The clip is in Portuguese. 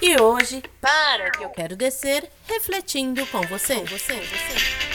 E hoje, para que eu quero descer, refletindo com você. Com você, você.